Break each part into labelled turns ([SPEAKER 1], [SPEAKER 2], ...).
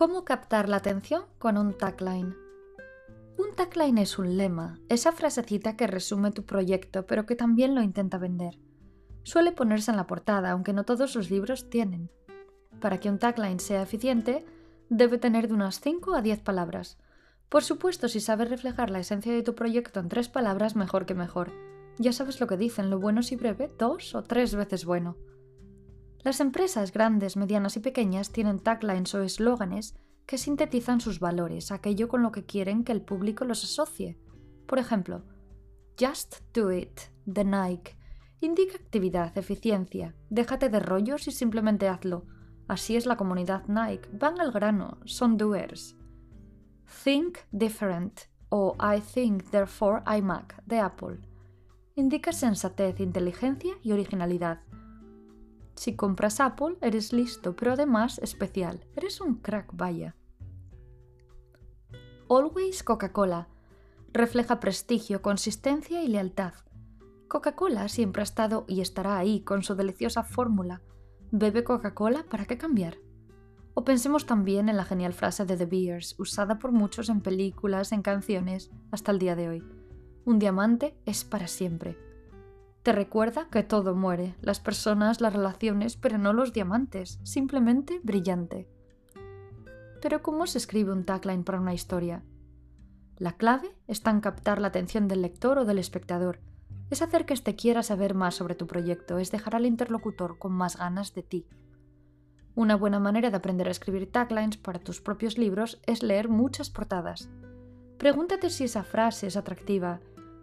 [SPEAKER 1] ¿Cómo captar la atención con un tagline? Un tagline es un lema, esa frasecita que resume tu proyecto pero que también lo intenta vender. Suele ponerse en la portada, aunque no todos los libros tienen. Para que un tagline sea eficiente, debe tener de unas 5 a 10 palabras. Por supuesto, si sabes reflejar la esencia de tu proyecto en tres palabras, mejor que mejor. Ya sabes lo que dicen, lo bueno si breve, dos o tres veces bueno. Las empresas grandes, medianas y pequeñas tienen taglines o eslóganes que sintetizan sus valores, aquello con lo que quieren que el público los asocie. Por ejemplo, Just Do It, de Nike, indica actividad, eficiencia, déjate de rollos y simplemente hazlo. Así es la comunidad Nike, van al grano, son doers. Think Different o I Think Therefore I Mac, de Apple, indica sensatez, inteligencia y originalidad si compras Apple, eres listo, pero además especial. Eres un crack, vaya. Always Coca-Cola. Refleja prestigio, consistencia y lealtad. Coca-Cola siempre ha estado y estará ahí con su deliciosa fórmula. Bebe Coca-Cola, ¿para qué cambiar? O pensemos también en la genial frase de The Beers, usada por muchos en películas, en canciones, hasta el día de hoy. Un diamante es para siempre. Te recuerda que todo muere, las personas, las relaciones, pero no los diamantes, simplemente brillante. Pero ¿cómo se escribe un tagline para una historia? La clave está en captar la atención del lector o del espectador, es hacer que éste quiera saber más sobre tu proyecto, es dejar al interlocutor con más ganas de ti. Una buena manera de aprender a escribir taglines para tus propios libros es leer muchas portadas. Pregúntate si esa frase es atractiva,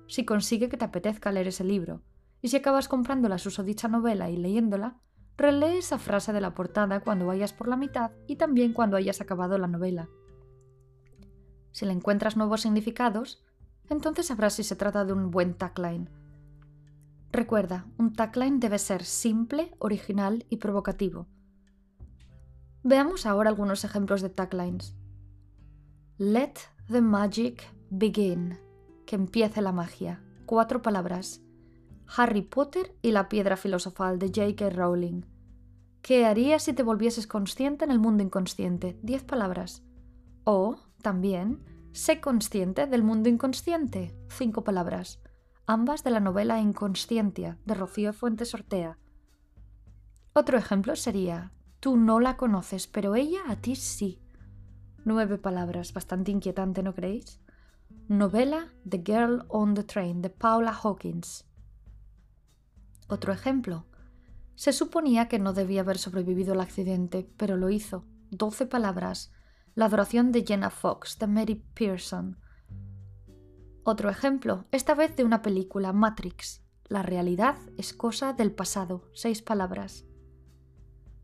[SPEAKER 1] si consigue que te apetezca leer ese libro, y si acabas comprando la susodicha novela y leyéndola, relee esa frase de la portada cuando vayas por la mitad y también cuando hayas acabado la novela. Si le encuentras nuevos significados, entonces sabrás si se trata de un buen tagline. Recuerda, un tagline debe ser simple, original y provocativo. Veamos ahora algunos ejemplos de taglines. Let the magic begin. Que empiece la magia. Cuatro palabras. Harry Potter y la piedra filosofal de J.K. Rowling. ¿Qué harías si te volvieses consciente en el mundo inconsciente? Diez palabras. O, también, sé consciente del mundo inconsciente. Cinco palabras. Ambas de la novela Inconsciencia de Rocío Fuentes Ortea. Otro ejemplo sería, tú no la conoces, pero ella a ti sí. Nueve palabras, bastante inquietante, ¿no creéis? Novela The Girl on the Train de Paula Hawkins. Otro ejemplo. Se suponía que no debía haber sobrevivido al accidente, pero lo hizo. Doce palabras. La adoración de Jenna Fox, de Mary Pearson. Otro ejemplo, esta vez de una película, Matrix. La realidad es cosa del pasado. Seis palabras.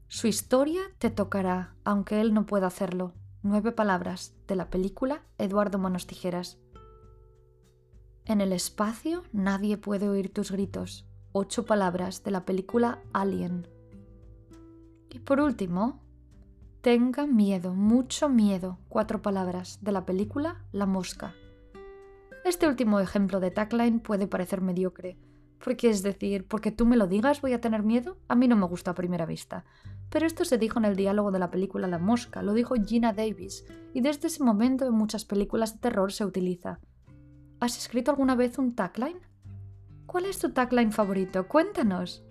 [SPEAKER 1] Su historia te tocará, aunque él no pueda hacerlo. Nueve palabras, de la película Eduardo Manos Tijeras. En el espacio nadie puede oír tus gritos ocho palabras de la película Alien. Y por último, tenga miedo, mucho miedo, cuatro palabras de la película La Mosca. Este último ejemplo de tagline puede parecer mediocre, porque es decir, porque tú me lo digas voy a tener miedo, a mí no me gusta a primera vista. Pero esto se dijo en el diálogo de la película La Mosca, lo dijo Gina Davis, y desde ese momento en muchas películas de terror se utiliza. ¿Has escrito alguna vez un tagline? ¿Cuál es tu tagline favorito? Cuéntanos.